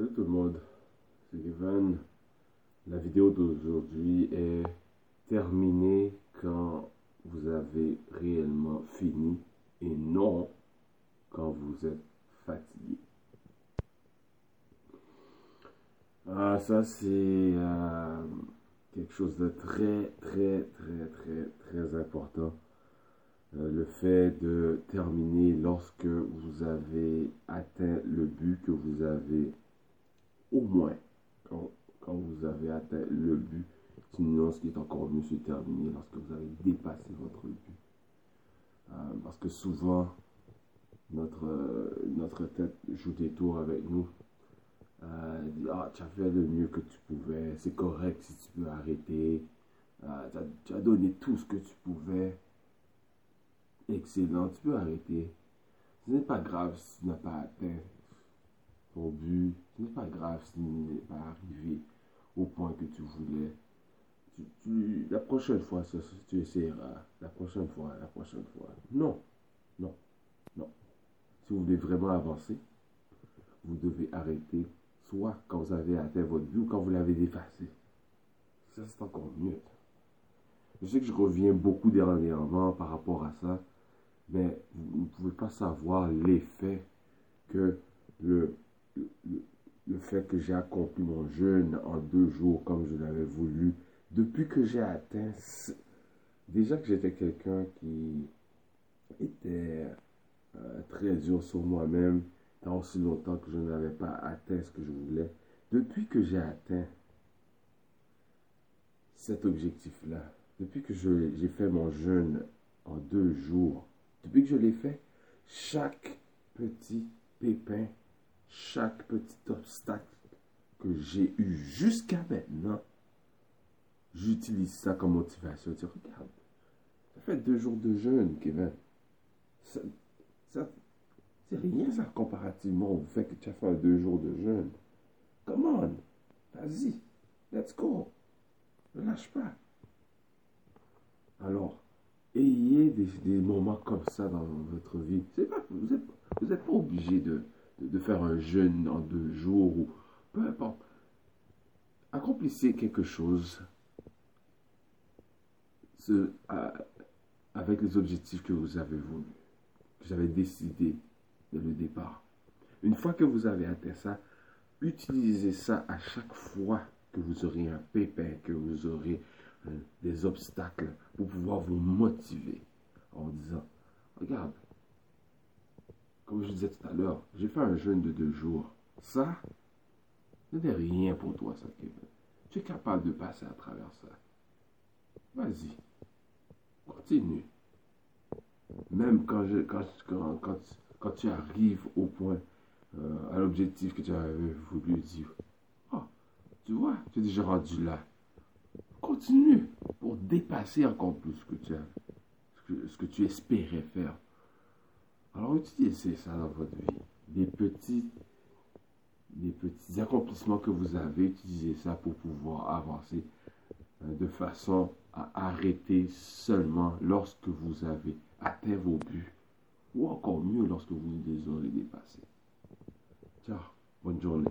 Salut tout le monde, c'est Kevin. La vidéo d'aujourd'hui est terminée quand vous avez réellement fini et non quand vous êtes fatigué. Ah, ça c'est euh, quelque chose de très, très, très, très, très important. Euh, le fait de terminer lorsque vous avez atteint le but que vous avez au moins quand, vous avez atteint le but. Sinon, ce qui est encore mieux, c'est terminer lorsque vous avez dépassé votre but. Euh, parce que souvent, notre, notre tête joue des tours avec nous. Euh, dit, ah, tu as fait le mieux que tu pouvais, c'est correct si tu peux arrêter. tu as donné tout ce que tu pouvais excellent, tu peux arrêter. Ce n'est pas grave si tu n'as pas atteint ton but. Ce n'est pas grave si tu n'es pas arrivé au point que tu voulais. Tu, la prochaine fois, tu essaieras. La prochaine fois, la prochaine fois. Non, non, non. Si vous voulez vraiment avancer, vous devez arrêter soit quand vous avez atteint votre but ou quand vous l'avez dépassé. Ça, c'est encore mieux. Je sais que je reviens beaucoup dernièrement par rapport à ça mais vous ne pouvez pas savoir l'effet que le, le, fait que j'ai accompli mon jeûne en deux jours comme je l'avais voulu, depuis que j'ai atteint, déjà que j'étais quelqu'un qui était euh, très dur sur moi-même, tant aussi longtemps que je n'avais pas atteint ce que je voulais, depuis que j'ai atteint cet objectif-là, depuis que j'ai fait mon jeûne en deux jours, depuis que je l'ai fait, chaque petit pépin, chaque petit obstacle que j'ai eu jusqu'à maintenant, j'utilise ça comme motivation. Tu regarde, ça fait deux jours de jeûne, Kevin. Ça, c'est rien ça comparativement au fait que tu as fait deux jours de jeûne. Come on, vas-y, let's go. Ne lâche pas. Alors, ayez des, moments comme ça dans votre vie. Vous n'êtes pas obligé de, de, faire un jeûne en deux jours ou peu importe. Accomplissez quelque chose avec les objectifs que vous avez voulu, que vous avez décidé dès le départ. Une fois que vous avez atteint ça, utilisez ça à chaque fois que vous aurez un pépin, que vous aurez euh, des obstacles pour pouvoir vous motiver en disant, regarde, comme je disais tout à l'heure, j'ai fait un jeûne de deux jours. Ça, ce n'est rien pour toi, ça. Tu es capable de passer à travers ça. Vas-y. Continue. Même quand, tu arrives au point, euh, à l'objectif que tu avais voulu dire, oh, tu vois, tu es déjà rendu là. Continue pour dépasser encore plus ce que, tu espérais faire. Utilisez ça dans votre vie. Des petits, des petits accomplissements que vous avez, utilisez ça pour pouvoir avancer euh, de façon à arrêter seulement lorsque vous avez atteint vos buts. Ou encore mieux lorsque vous les aurez dépassés. Ciao, bonne journée.